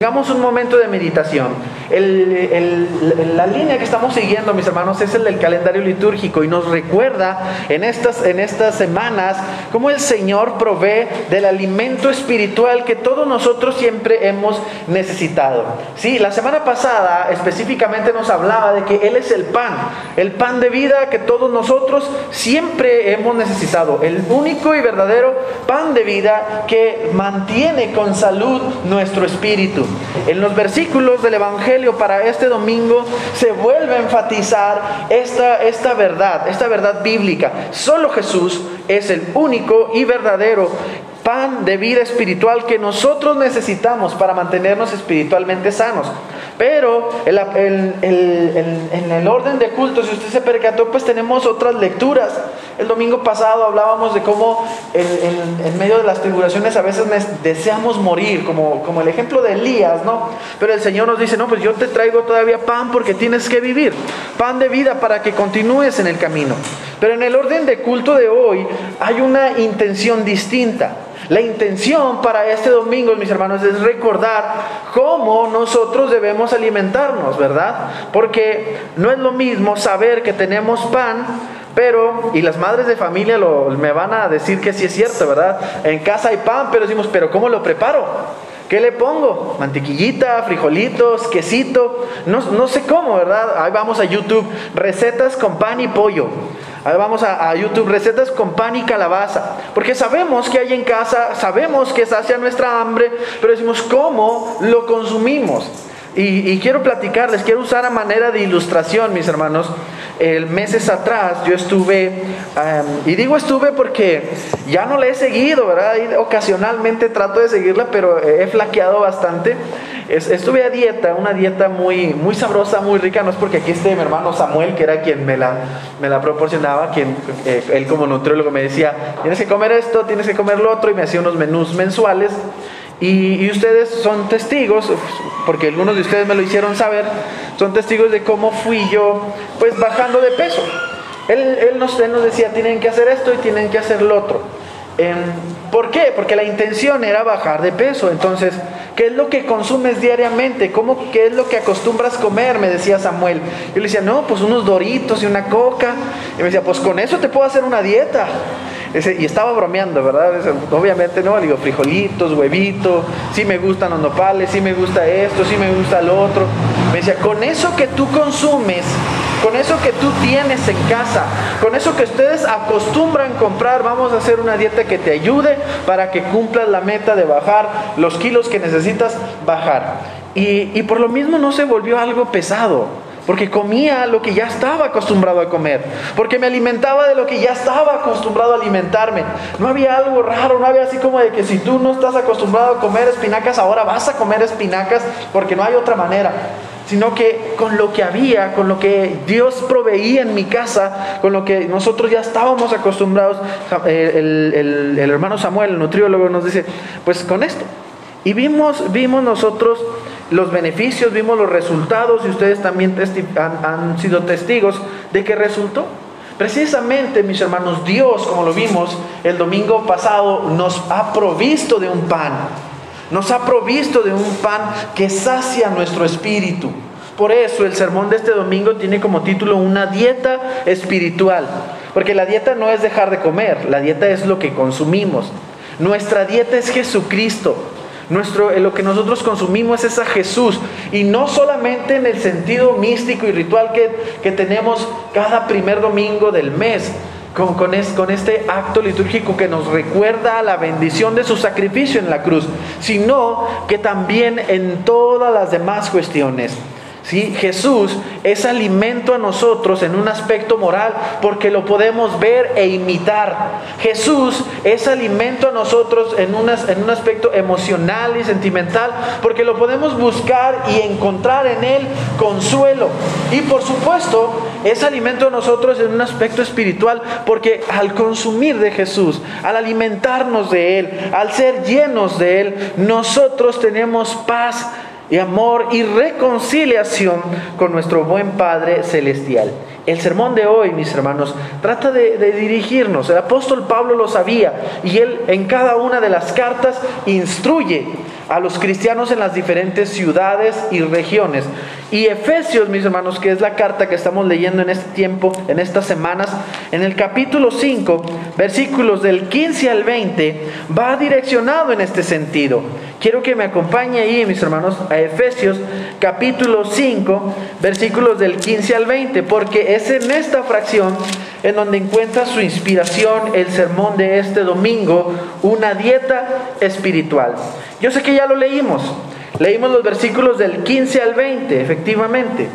Tengamos un momento de meditación. la línea que estamos siguiendo, mis hermanos, es el del calendario litúrgico y nos recuerda en estas, en estas semanas cómo el Señor provee del alimento espiritual que todos nosotros siempre hemos necesitado. Sí, la semana pasada específicamente nos hablaba de que Él es el pan, el pan de vida que todos nosotros siempre hemos necesitado, el único y verdadero pan de vida que mantiene con salud nuestro espíritu. En los versículos del Evangelio para este domingo se vuelve a enfatizar esta, esta verdad, esta verdad bíblica. Solo Jesús es el único y verdadero pan de vida espiritual que nosotros necesitamos para mantenernos espiritualmente sanos. Pero en, el orden de culto, si usted se percató, pues tenemos otras lecturas. El domingo pasado hablábamos de cómo en, medio de las tribulaciones a veces deseamos morir, como, como el ejemplo de Elías, ¿no? Pero el Señor nos dice, no, pues yo te traigo todavía pan porque tienes que vivir, pan de vida para que continúes en el camino. Pero en el orden de culto de hoy hay una intención distinta. La intención para este domingo, mis hermanos, es recordar cómo nosotros debemos alimentarnos, ¿verdad? Porque no es lo mismo saber que tenemos pan, pero, y las madres de familia lo, me van a decir que sí es cierto, ¿verdad? En casa hay pan, pero decimos, pero ¿cómo lo preparo? ¿Qué le pongo? Mantequillita, frijolitos, quesito, no, no sé cómo, ¿verdad? Ahí vamos a YouTube, recetas con pan y pollo. Vamos a, YouTube, recetas con pan y calabaza. Porque sabemos que hay en casa, sabemos que sacia nuestra hambre, pero decimos, ¿cómo lo consumimos? Y, quiero platicarles, quiero usar a manera de ilustración, mis hermanos. El meses atrás yo estuve, y digo estuve porque ya no le he seguido, ¿verdad? ocasionalmente trato de seguirla, pero he flaqueado bastante. estuve a dieta, una dieta muy, muy sabrosa, muy rica. No es porque aquí esté mi hermano Samuel, que era quien me la, me la proporcionaba, quien eh, él como nutriólogo me decía, tienes que comer esto, tienes que comer lo otro, y me hacía unos menús mensuales. Y, ustedes son testigos, porque algunos de ustedes me lo hicieron saber, son testigos de cómo fui yo, pues bajando de peso. Él, él, nos, nos decía, tienen que hacer esto y tienen que hacer lo otro. Em, ¿Por qué? Porque la intención era bajar de peso. Entonces, ¿qué es lo que consumes diariamente? ¿Cómo, ¿Qué es lo que acostumbras comer? Me decía Samuel. Yo le decía, no, pues unos doritos y una coca. Y me decía, pues con eso te puedo hacer una dieta y estaba bromeando, ¿verdad? obviamente, ¿no? Le digo, frijolitos, huevito, sí me gustan los nopales, sí me gusta esto, sí me gusta lo otro. Me decía, con eso que tú consumes, con eso que tú tienes en casa, con eso que ustedes acostumbran comprar, vamos a hacer una dieta que te ayude para que cumplas la meta de bajar los kilos que necesitas bajar. Y por lo mismo no se volvió algo pesado porque comía lo que ya estaba acostumbrado a comer, porque me alimentaba de lo que ya estaba acostumbrado a alimentarme. No había algo raro, no había así como de que si tú no estás acostumbrado a comer espinacas, ahora vas a comer espinacas porque no hay otra manera sino que con lo que había, con lo que Dios proveía en mi casa, con lo que nosotros ya estábamos acostumbrados, el, el hermano Samuel, el nutriólogo, nos dice, pues con esto. Y vimos, vimos nosotros los beneficios, vimos los resultados y ustedes también han, sido testigos de qué resultó. Precisamente, mis hermanos, Dios, como lo vimos el domingo pasado, nos ha provisto de un pan. Nos ha provisto de un pan que sacia nuestro espíritu. Por eso el sermón de este domingo tiene como título una dieta espiritual. Porque la dieta no es dejar de comer, la dieta es lo que consumimos. Nuestra dieta es Jesucristo. Nuestro, lo que nosotros consumimos es a Jesús. Y no solamente en el sentido místico y ritual que, que tenemos cada primer domingo del mes, con, con, con, este acto litúrgico que nos recuerda la bendición de su sacrificio en la cruz, sino que también en todas las demás cuestiones. ¿Sí? Jesús es alimento a nosotros en un aspecto moral porque lo podemos ver e imitar. Jesús es alimento a nosotros en, en un aspecto emocional y sentimental porque lo podemos buscar y encontrar en Él consuelo. Y por supuesto es alimento a nosotros en un aspecto espiritual porque al consumir de Jesús, al alimentarnos de Él, al ser llenos de Él, nosotros tenemos paz y amor y reconciliación con nuestro buen Padre Celestial. El sermón de hoy, mis hermanos, trata de, dirigirnos. El apóstol Pablo lo sabía y él en cada una de las cartas instruye a los cristianos en las diferentes ciudades y regiones. Y Efesios, mis hermanos, que es la carta que estamos leyendo en este tiempo, en estas semanas, en el capítulo 5, versículos del 15 al 20, va direccionado en este sentido. Quiero que me acompañe ahí, mis hermanos, a Efesios capítulo 5, versículos del 15 al 20, porque es en esta fracción en donde encuentra su inspiración el sermón de este domingo, una dieta espiritual. Yo sé que ya lo leímos, leímos los versículos del 15 al 20, efectivamente.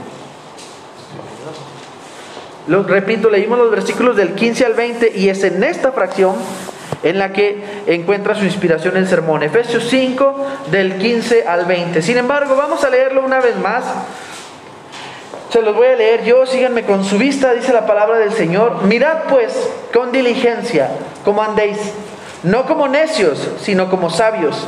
Lo repito, leímos los versículos del 15 al 20 y es en esta fracción en la que encuentra su inspiración el sermón. Efesios 5 del 15 al 20. Sin embargo, vamos a leerlo una vez más. Se los voy a leer yo, síganme con su vista, dice la palabra del Señor. Mirad pues con diligencia cómo andéis, no como necios, sino como sabios,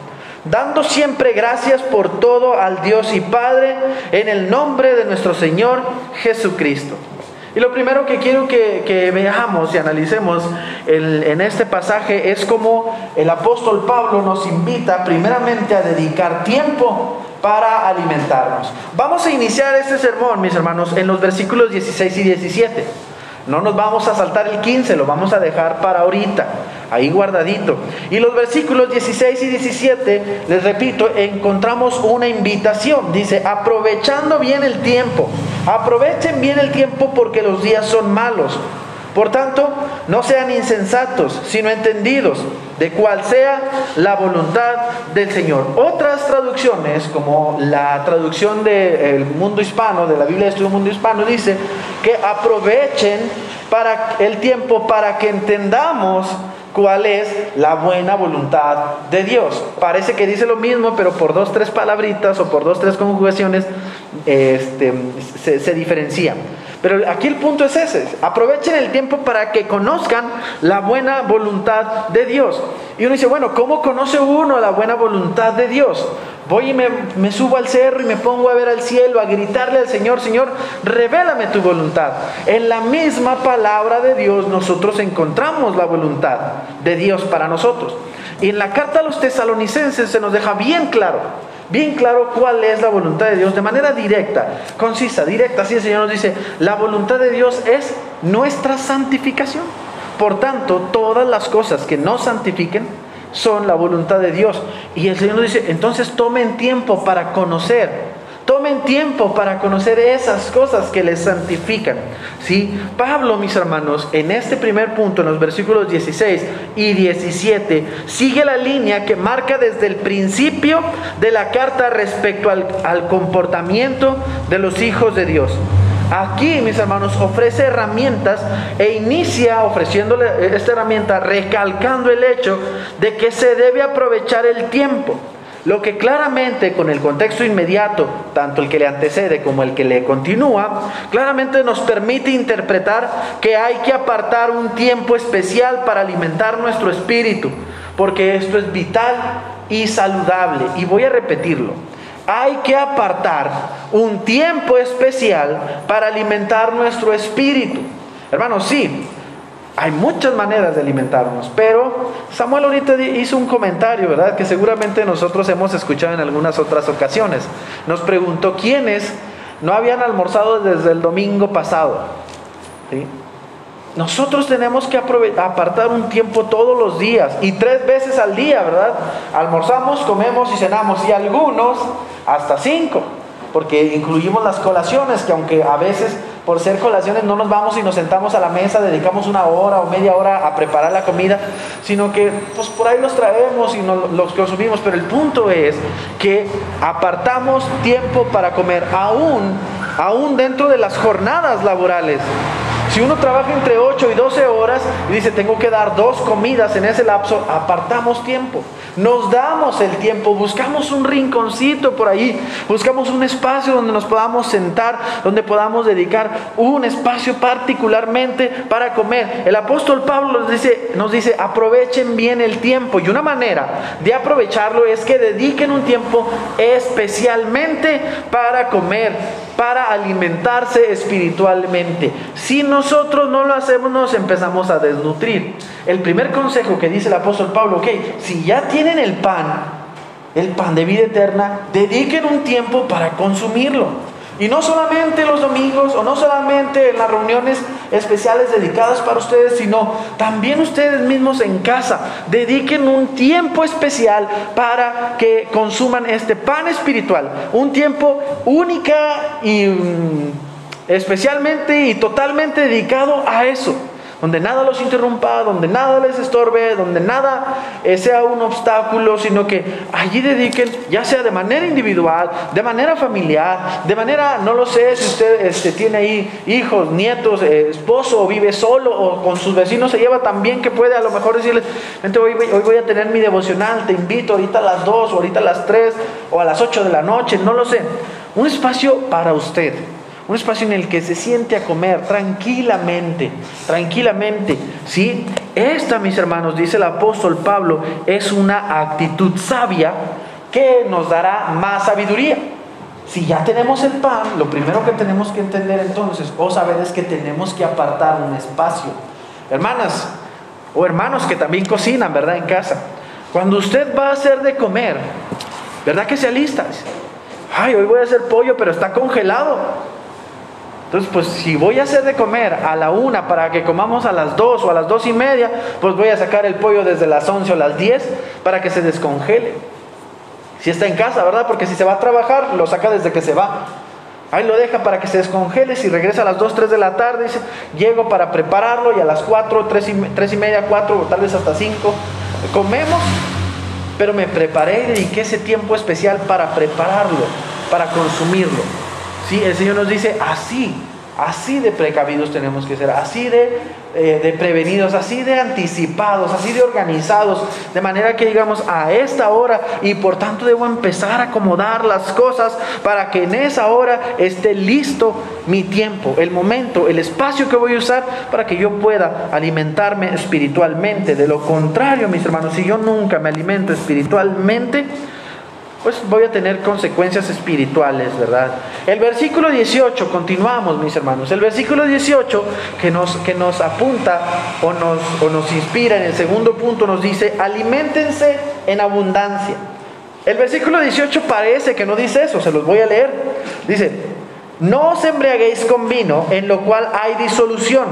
dando siempre gracias por todo al Dios y Padre, en el nombre de nuestro Señor Jesucristo. Y lo primero que quiero que, veamos y analicemos en este pasaje es cómo el apóstol Pablo nos invita primeramente a dedicar tiempo para alimentarnos. Vamos a iniciar este sermón, mis hermanos, en los versículos 16 y 17. No nos vamos a saltar el 15, lo vamos a dejar para ahorita, ahí guardadito. Y los versículos 16 y 17, les repito, encontramos una invitación. Dice, aprovechando bien el tiempo, aprovechen bien el tiempo porque los días son malos. Por tanto, no sean insensatos, sino entendidos de cuál sea la voluntad del Señor. Otras traducciones, como la traducción del mundo hispano, de la Biblia de Estudio Mundo Hispano, dice que aprovechen para el tiempo para que entendamos cuál es la buena voluntad de Dios. Parece que dice lo mismo, pero por dos, tres palabritas o por dos, tres conjugaciones este, se, se diferencian. Pero aquí el punto es ese, aprovechen el tiempo para que conozcan la buena voluntad de Dios. Y uno dice, bueno, ¿cómo conoce uno la buena voluntad de Dios? Voy y me, subo al cerro y me pongo a ver al cielo, a gritarle al Señor, Señor, revélame tu voluntad. En la misma palabra de Dios nosotros encontramos la voluntad de Dios para nosotros. Y en la carta a los tesalonicenses se nos deja bien claro bien claro cuál es la voluntad de Dios de manera directa, concisa, directa. Así el Señor nos dice, la voluntad de Dios es nuestra santificación. Por tanto, todas las cosas que no santifiquen son la voluntad de Dios. Y el Señor dice, entonces tomen tiempo para conocer Tomen tiempo para conocer esas cosas que les santifican. ¿Sí? Pablo, mis hermanos, en este primer punto, en los versículos 16 y 17, sigue la línea que marca desde el principio de la carta respecto al, al comportamiento de los hijos de Dios. Aquí, mis hermanos, ofrece herramientas e inicia ofreciéndole esta herramienta recalcando el hecho de que se debe aprovechar el tiempo. Lo que claramente con el contexto inmediato, tanto el que le antecede como el que le continúa, claramente nos permite interpretar que hay que apartar un tiempo especial para alimentar nuestro espíritu, porque esto es vital y saludable. Y voy a repetirlo. Hay que apartar un tiempo especial para alimentar nuestro espíritu. Hermanos, sí, hay muchas maneras de alimentarnos, pero Samuel ahorita hizo un comentario, ¿verdad? Que seguramente nosotros hemos escuchado en algunas otras ocasiones. Nos preguntó quiénes no habían almorzado desde el domingo pasado. Nosotros tenemos que apartar un tiempo todos los días y tres veces al día, ¿verdad? Almorzamos, comemos y cenamos y algunos hasta cinco, porque incluimos las colaciones, que aunque a veces por ser colaciones no nos vamos y nos sentamos a la mesa, dedicamos una hora o media hora a preparar la comida, sino que pues por ahí los traemos y nos, los consumimos. Pero el punto es que apartamos tiempo para comer, aún, aún dentro de las jornadas laborales. Si uno trabaja entre 8 y 12 horas y dice tengo que dar dos comidas en ese lapso, apartamos tiempo. Nos damos el tiempo, buscamos un rinconcito por ahí, buscamos un espacio donde nos podamos sentar, donde podamos dedicar un espacio particularmente para comer. El apóstol Pablo nos dice, nos dice, aprovechen bien el tiempo y una manera de aprovecharlo es que dediquen un tiempo especialmente para comer, para alimentarse espiritualmente. Si nosotros no lo hacemos, nos empezamos a desnutrir. El primer consejo que dice el apóstol Pablo, ok, si ya tienen el pan, el pan de vida eterna, dediquen un tiempo para consumirlo. Y no solamente los domingos o no solamente en las reuniones especiales dedicadas para ustedes, sino también ustedes mismos en casa. Dediquen un tiempo especial para que consuman este pan espiritual. Un tiempo única y mm, especialmente y totalmente dedicado a eso donde nada los interrumpa, donde nada les estorbe, donde nada eh, sea un obstáculo, sino que allí dediquen, ya sea de manera individual, de manera familiar, de manera, no lo sé, si usted este, tiene ahí hijos, nietos, eh, esposo, o vive solo, o con sus vecinos se lleva tan bien que puede a lo mejor decirles, hoy, hoy voy a tener mi devocional, te invito ahorita a las 2, o ahorita a las 3, o a las 8 de la noche, no lo sé. Un espacio para usted un espacio en el que se siente a comer tranquilamente, tranquilamente. ¿sí? Esta, mis hermanos, dice el apóstol Pablo, es una actitud sabia que nos dará más sabiduría. Si ya tenemos el pan, lo primero que tenemos que entender entonces o saber es que tenemos que apartar un espacio. Hermanas o hermanos que también cocinan, ¿verdad? En casa. Cuando usted va a hacer de comer, ¿verdad que se alista? Ay, hoy voy a hacer pollo, pero está congelado. Entonces, pues si voy a hacer de comer a la una para que comamos a las dos o a las dos y media, pues voy a sacar el pollo desde las once o las diez para que se descongele. Si está en casa, ¿verdad? Porque si se va a trabajar, lo saca desde que se va. Ahí lo deja para que se descongele. Si regresa a las dos, tres de la tarde, dice, llego para prepararlo y a las cuatro, tres y, tres y media, cuatro, o tal vez hasta cinco, comemos. Pero me preparé y dediqué ese tiempo especial para prepararlo, para consumirlo. Sí, el Señor nos dice así, así de precavidos tenemos que ser, así de, eh, de, prevenidos, así de anticipados, así de organizados, de manera que digamos a esta hora y por tanto debo empezar a acomodar las cosas para que en esa hora esté listo mi tiempo, el momento, el espacio que voy a usar para que yo pueda alimentarme espiritualmente. De lo contrario, mis hermanos, si yo nunca me alimento espiritualmente, pues voy a tener consecuencias espirituales, ¿verdad? El versículo 18, continuamos mis hermanos, el versículo 18 que nos, que nos apunta o nos, o nos inspira en el segundo punto nos dice, alimentense en abundancia. El versículo 18 parece que no dice eso, se los voy a leer. Dice, no os embriaguéis con vino en lo cual hay disolución,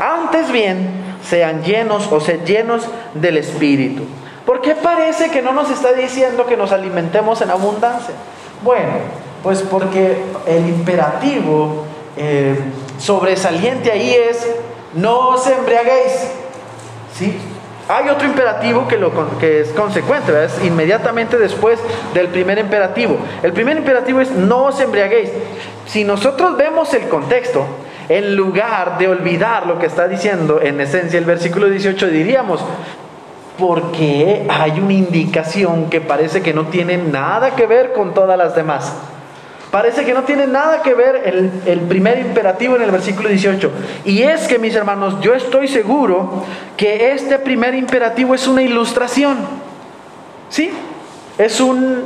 antes bien sean llenos o sed llenos del Espíritu ¿Por qué parece que no nos está diciendo que nos alimentemos en abundancia? Bueno, pues porque el imperativo eh, sobresaliente ahí es no os embriaguéis. ¿Sí? Hay otro imperativo que, es consecuente, ¿verdad? es inmediatamente después del primer imperativo. El primer imperativo es no os embriaguéis. Si nosotros vemos el contexto, en lugar de olvidar lo que está diciendo en esencia el versículo 18, diríamos, porque hay una indicación que parece que no tiene nada que ver con todas las demás. Parece que no tiene nada que ver el, primer imperativo en el versículo 18. Y es que, mis hermanos, yo estoy seguro que este primer imperativo es una ilustración. ¿Sí? Es, un,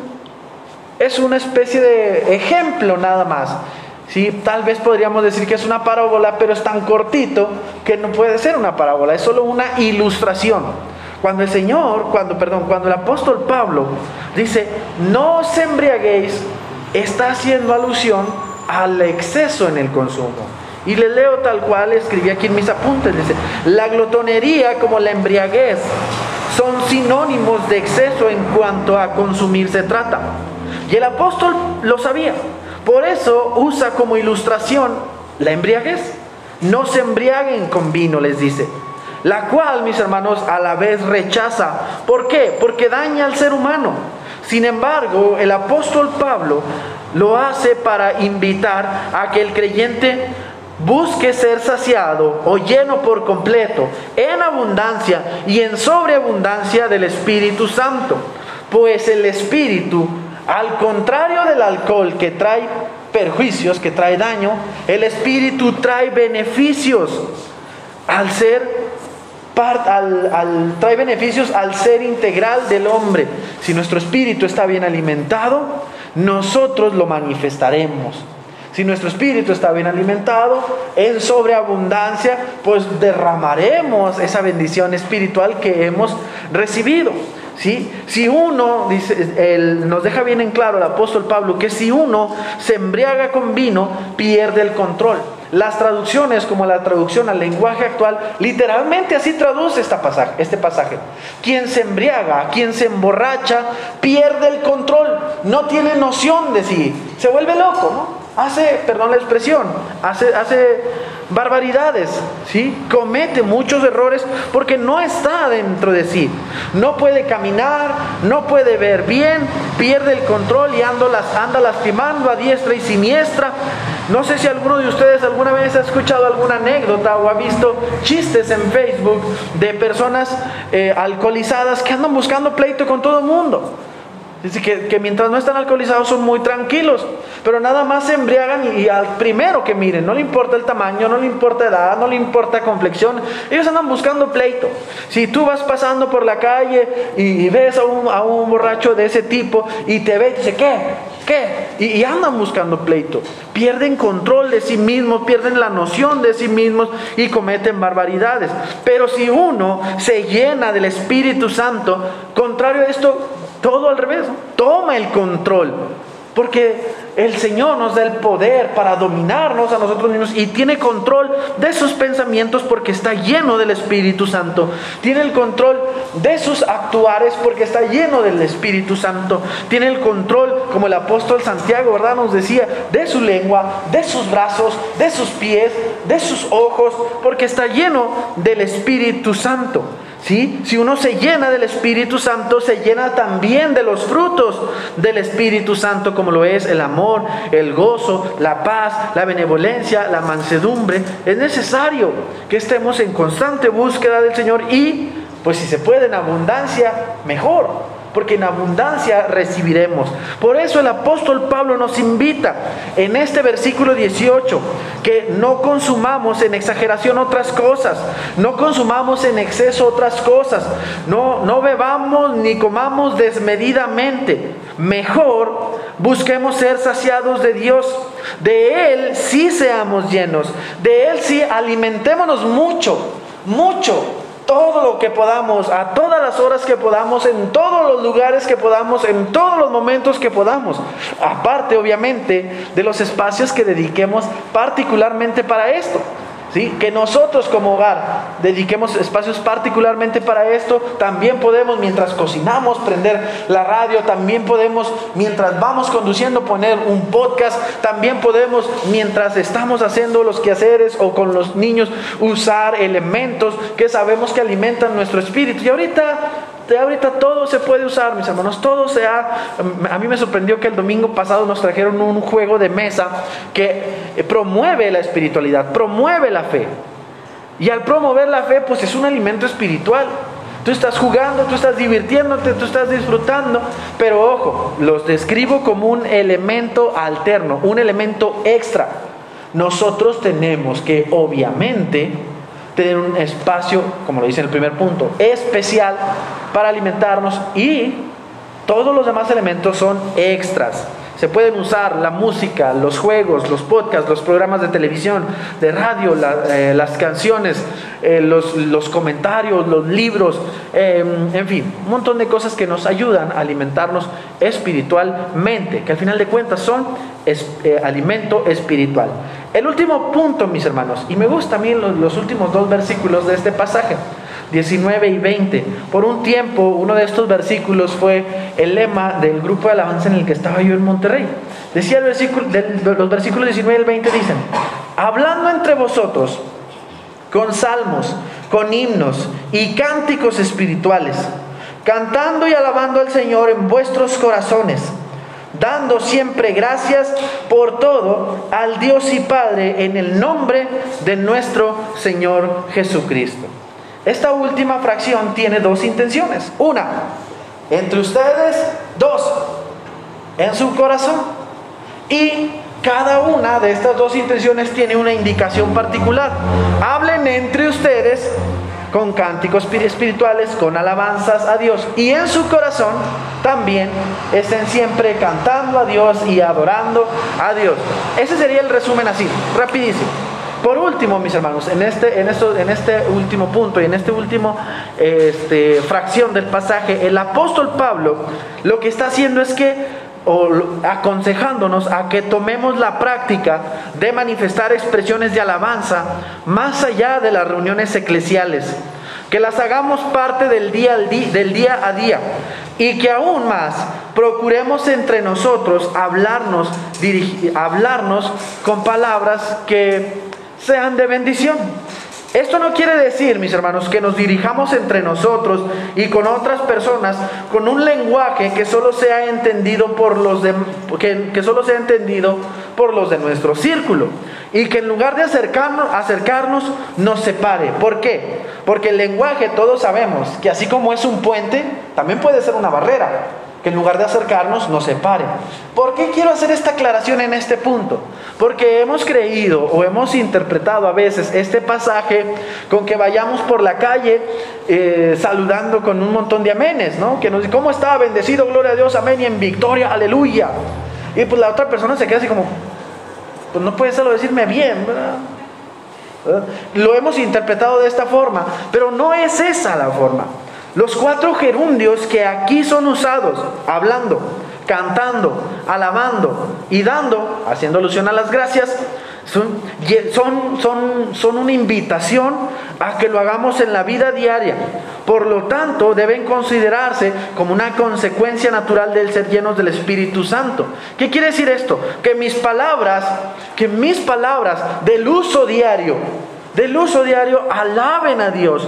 es una especie de ejemplo nada más. ¿Sí? Tal vez podríamos decir que es una parábola, pero es tan cortito que no puede ser una parábola, es solo una ilustración. Cuando el Señor, cuando, perdón, cuando el apóstol Pablo dice, no os embriaguéis, está haciendo alusión al exceso en el consumo. Y le leo tal cual escribí aquí en mis apuntes, dice, la glotonería como la embriaguez son sinónimos de exceso en cuanto a consumir se trata. Y el apóstol lo sabía. Por eso usa como ilustración la embriaguez. No se embriaguen con vino, les dice, la cual, mis hermanos, a la vez rechaza. ¿Por qué? Porque daña al ser humano. Sin embargo, el apóstol Pablo lo hace para invitar a que el creyente busque ser saciado o lleno por completo, en abundancia y en sobreabundancia del Espíritu Santo. Pues el Espíritu, al contrario del alcohol que trae perjuicios, que trae daño, el Espíritu trae beneficios al ser al, trae beneficios al ser integral del hombre. Si nuestro espíritu está bien alimentado, nosotros lo manifestaremos. Si nuestro espíritu está bien alimentado, en sobreabundancia, pues derramaremos esa bendición espiritual que hemos recibido. ¿Sí? Si uno, dice, nos deja bien en claro el apóstol Pablo, que si uno se embriaga con vino, pierde el control. Las traducciones, como la traducción al lenguaje actual, literalmente así traduce esta pasaje, este pasaje. Quien se embriaga, quien se emborracha, pierde el control, no tiene noción de sí, se vuelve loco, ¿no? hace, perdón la expresión, hace, hace barbaridades, ¿sí? Comete muchos errores porque no está dentro de sí. No puede caminar, no puede ver bien, pierde el control y anda, anda lastimando a diestra y siniestra. No sé si alguno de ustedes alguna vez ha escuchado alguna anécdota o ha visto chistes en Facebook de personas eh, alcoholizadas que andan buscando pleito con todo el mundo. Dice que, mientras no están alcoholizados son muy tranquilos, pero nada más se embriagan y, al primero que miren, no le importa el tamaño, no le importa edad, no le importa complexión, ellos andan buscando pleito. Si tú vas pasando por la calle y, ves a un, borracho de ese tipo y te ve y dice, ¿qué? ¿Qué? Y, y andan buscando pleito. Pierden control de sí mismos, pierden la noción de sí mismos y cometen barbaridades. Pero si uno se llena del Espíritu Santo, contrario a esto, todo al revés, toma el control. Porque el Señor nos da el poder para dominarnos a nosotros mismos y tiene control de sus pensamientos porque está lleno del Espíritu Santo. Tiene el control de sus actuares porque está lleno del Espíritu Santo. Tiene el control, como el apóstol Santiago, ¿verdad? Nos decía, de su lengua, de sus brazos, de sus pies, de sus ojos, porque está lleno del Espíritu Santo. Si uno se llena del Espíritu Santo, se llena también de los frutos del Espíritu Santo, como lo es el amor, el gozo, la paz, la benevolencia, la mansedumbre. Es necesario que estemos en constante búsqueda del Señor y, pues si se puede, en abundancia, mejor porque en abundancia recibiremos. Por eso el apóstol Pablo nos invita en este versículo 18 que no consumamos en exageración otras cosas, no consumamos en exceso otras cosas, no, no bebamos ni comamos desmedidamente. Mejor busquemos ser saciados de Dios, de Él sí seamos llenos, de Él sí alimentémonos mucho, mucho todo lo que podamos, a todas las horas que podamos, en todos los lugares que podamos, en todos los momentos que podamos. Aparte, obviamente, de los espacios que dediquemos particularmente para esto. Que nosotros como hogar dediquemos espacios particularmente para esto. También podemos, mientras cocinamos, prender la radio. También podemos, mientras vamos conduciendo, poner un podcast. También podemos, mientras estamos haciendo los quehaceres o con los niños, usar elementos que sabemos que alimentan nuestro espíritu. Y ahorita ahorita todo se puede usar, mis hermanos, todo se ha... A mí me sorprendió que el domingo pasado nos trajeron un juego de mesa que eh, promueve la espiritualidad, promueve la fe. Y al promover la fe, pues es un alimento espiritual. Tú estás jugando, tú estás divirtiéndote, tú estás disfrutando, pero ojo, los describo como un elemento alterno, un elemento extra. Nosotros tenemos que, obviamente, tener un espacio, como lo dice en el primer punto, especial para alimentarnos y todos los demás elementos son extras. Se pueden usar la música, los juegos, los podcasts, los programas de televisión, de radio, eh, las canciones, eh, los, comentarios, los libros, em, en fin, un montón de cosas que nos ayudan a alimentarnos espiritualmente, que al final de cuentas son eh, alimento espiritual. El último punto, mis hermanos, y me gustan también los, los últimos dos versículos de este pasaje. 19 y 20. Por un tiempo, uno de estos versículos fue el lema del grupo de alabanza en el que estaba yo en Monterrey. Decía el versículo, los versículos 19 y 20 dicen, hablando entre vosotros con salmos, con himnos y cánticos espirituales, cantando y alabando al Señor en vuestros corazones dando siempre gracias por todo al Dios y Padre en el nombre de nuestro Señor Jesucristo. Esta última fracción tiene dos intenciones. Una, entre ustedes, dos, en su corazón. Y cada una de estas dos intenciones tiene una indicación particular. Hablen entre ustedes con cánticos espirituales, con alabanzas a Dios. Y en su corazón también estén siempre cantando a Dios y adorando a Dios. Ese sería el resumen así, rapidísimo. Por último, mis hermanos, en este, en esto, en este último punto y en este último este, fracción del pasaje, el apóstol Pablo lo que está haciendo es que o aconsejándonos a que tomemos la práctica de manifestar expresiones de alabanza más allá de las reuniones eclesiales, que las hagamos parte del día, del día a día y que aún más procuremos entre nosotros hablarnos, hablarnos con palabras que sean de bendición esto no quiere decir, mis hermanos, que nos dirijamos entre nosotros y con otras personas con un lenguaje que solo sea entendido por los de, que, solo sea entendido por los de nuestro círculo y que en lugar de acercarnos, acercarnos nos separe. ¿Por qué? Porque el lenguaje todos sabemos que así como es un puente, también puede ser una barrera que en lugar de acercarnos nos separe. ¿Por qué quiero hacer esta aclaración en este punto? Porque hemos creído o hemos interpretado a veces este pasaje con que vayamos por la calle eh, saludando con un montón de amenes, ¿no? Que nos dice, ¿cómo está? Bendecido, gloria a Dios, amén, y en victoria, aleluya. Y pues la otra persona se queda así como, pues no puede solo decirme bien, ¿verdad? Lo hemos interpretado de esta forma, pero no es esa la forma. Los cuatro gerundios que aquí son usados, hablando, cantando, alabando y dando, haciendo alusión a las gracias, son, son, son, una invitación a que lo hagamos en la vida diaria. Por lo tanto, deben considerarse como una consecuencia natural del ser llenos del Espíritu Santo. ¿Qué quiere decir esto? Que mis palabras, que mis palabras del uso diario, del uso diario, alaben a Dios,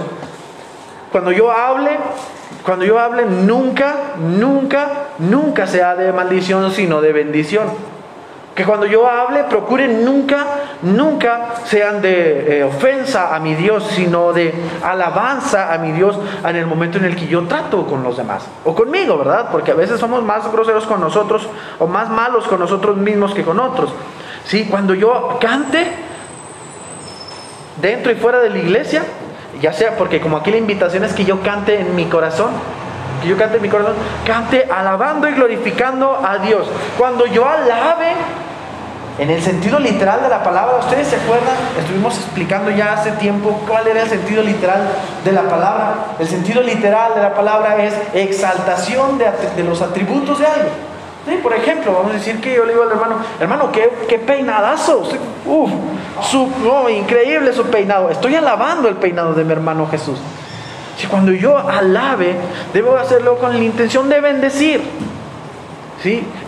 cuando yo hable, cuando yo hable, nunca, nunca, nunca sea de maldición, sino de bendición. Que cuando yo hable, procuren nunca, nunca sean de eh, ofensa a mi Dios, sino de alabanza a mi Dios en el momento en el que yo trato con los demás. O conmigo, ¿verdad? Porque a veces somos más groseros con nosotros o más malos con nosotros mismos que con otros. ¿Sí? Cuando yo cante, dentro y fuera de la iglesia, ya sea porque como aquí la invitación es que yo cante en mi corazón, que yo cante en mi corazón, cante alabando y glorificando a Dios. Cuando yo alabe, en el sentido literal de la palabra, ¿ustedes se acuerdan? Estuvimos explicando ya hace tiempo cuál era el sentido literal de la palabra. El sentido literal de la palabra es exaltación de, de los atributos de algo. Por ejemplo, vamos a decir que yo le digo al hermano, hermano, qué, qué peinadazo. Uf, su, increíble su peinado. Estoy alabando el peinado de mi hermano Jesús. Si cuando yo alabe, debo hacerlo con la intención de bendecir.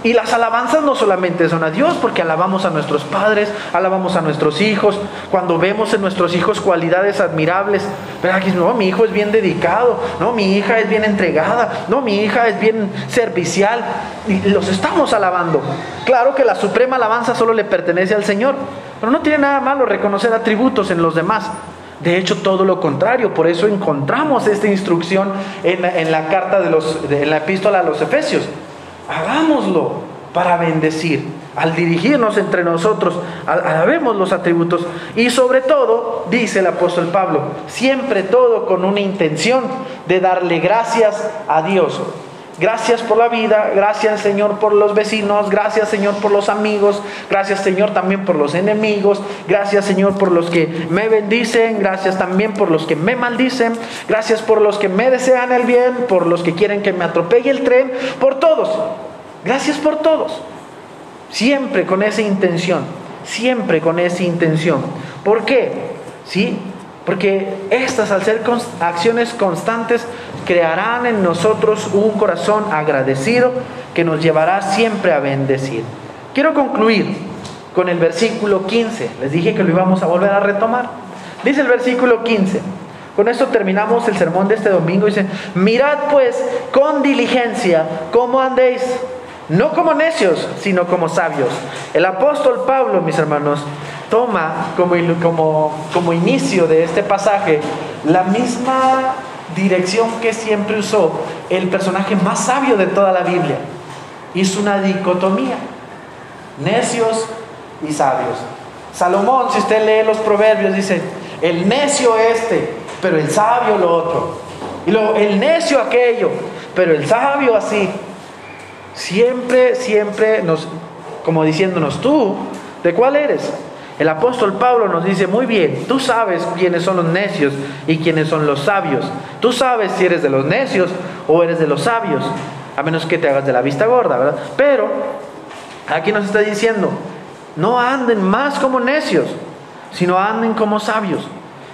Y las alabanzas no solamente son a Dios, porque alabamos a nuestros padres, alabamos a nuestros hijos, cuando vemos en nuestros hijos cualidades admirables, no, mi hijo es bien dedicado, no, mi hija es bien entregada, no, mi hija es bien servicial, y los estamos alabando. Claro que la suprema alabanza solo le pertenece al Señor, pero no tiene nada malo reconocer atributos en los demás. De hecho, todo lo contrario, por eso encontramos esta instrucción en la, carta de los, en la epístola a los Efesios hagámoslo para bendecir. Al dirigirnos entre nosotros, alabemos los atributos y sobre todo, dice el apóstol Pablo, siempre todo con una intención de darle gracias a Dios. Gracias por la vida, gracias Señor por los vecinos, gracias Señor por los amigos, gracias Señor también por los enemigos, gracias Señor por los que me bendicen, gracias también por los que me maldicen, gracias por los que me desean el bien, por los que quieren que me atropelle el tren, por todos. Gracias por todos. Siempre con esa intención, siempre con esa intención. ¿Por qué? ¿Sí? Porque estas, al ser acciones constantes, crearán en nosotros un corazón agradecido que nos llevará siempre a bendecir. Quiero concluir con el versículo 15. Les dije que lo íbamos a volver a retomar. Dice el versículo 15. Con esto terminamos el sermón de este domingo. Dice, mirad pues con diligencia cómo andéis no como necios, sino como sabios. El apóstol Pablo, mis hermanos, toma como, como, como inicio de este pasaje la misma dirección que siempre usó el personaje más sabio de toda la Biblia. Hizo una dicotomía, necios y sabios. Salomón, si usted lee los proverbios, dice, el necio este, pero el sabio lo otro. Y luego, el necio aquello, pero el sabio así. Siempre, siempre nos, como diciéndonos, tú, ¿de cuál eres? El apóstol Pablo nos dice, muy bien, tú sabes quiénes son los necios y quiénes son los sabios. Tú sabes si eres de los necios o eres de los sabios, a menos que te hagas de la vista gorda, ¿verdad? Pero aquí nos está diciendo, no anden más como necios, sino anden como sabios.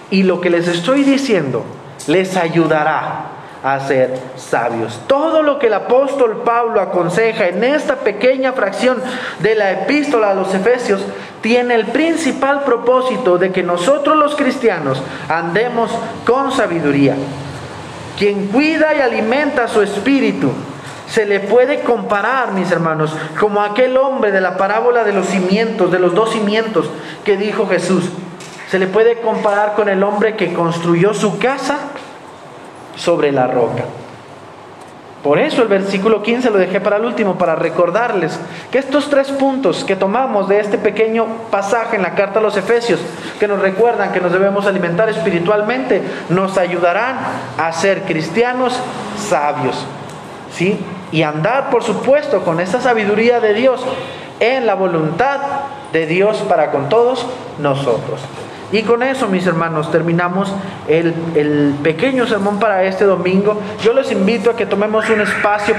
Y lo que les estoy diciendo les ayudará a ser sabios. Todo lo que el apóstol Pablo aconseja en esta pequeña fracción de la epístola a los Efesios tiene el principal propósito de que nosotros los cristianos andemos con sabiduría. Quien cuida y alimenta su espíritu se le puede comparar, mis hermanos, como aquel hombre de la parábola de los cimientos, de los dos cimientos que dijo Jesús. Se le puede comparar con el hombre que construyó su casa sobre la roca. Por eso el versículo 15 lo dejé para el último, para recordarles que estos tres puntos que tomamos de este pequeño pasaje en la carta a los Efesios, que nos recuerdan que nos debemos alimentar espiritualmente, nos ayudarán a ser cristianos sabios. ¿Sí? Y andar, por supuesto, con esta sabiduría de Dios en la voluntad de Dios para con todos nosotros. Y con eso, mis hermanos, terminamos el, el, pequeño sermón para este domingo. Yo les invito a que tomemos un espacio.